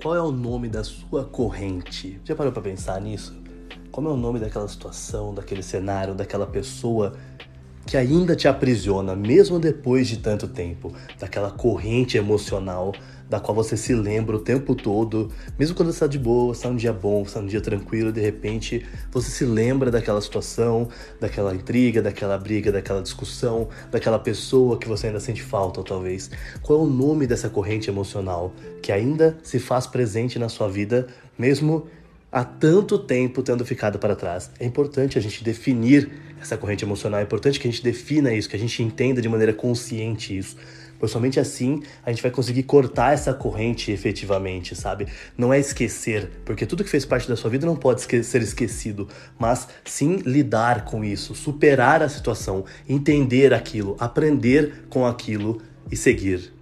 Qual é o nome da sua corrente? Já parou para pensar nisso? Qual é o nome daquela situação, daquele cenário, daquela pessoa que ainda te aprisiona, mesmo depois de tanto tempo, daquela corrente emocional da qual você se lembra o tempo todo, mesmo quando está de boa, está um dia bom, está um dia tranquilo, de repente você se lembra daquela situação, daquela intriga, daquela briga, daquela discussão, daquela pessoa que você ainda sente falta, talvez. Qual é o nome dessa corrente emocional que ainda se faz presente na sua vida, mesmo há tanto tempo tendo ficado para trás. É importante a gente definir essa corrente emocional, é importante que a gente defina isso, que a gente entenda de maneira consciente isso. Pois somente assim a gente vai conseguir cortar essa corrente efetivamente, sabe? Não é esquecer, porque tudo que fez parte da sua vida não pode ser esquecido, mas sim lidar com isso, superar a situação, entender aquilo, aprender com aquilo e seguir.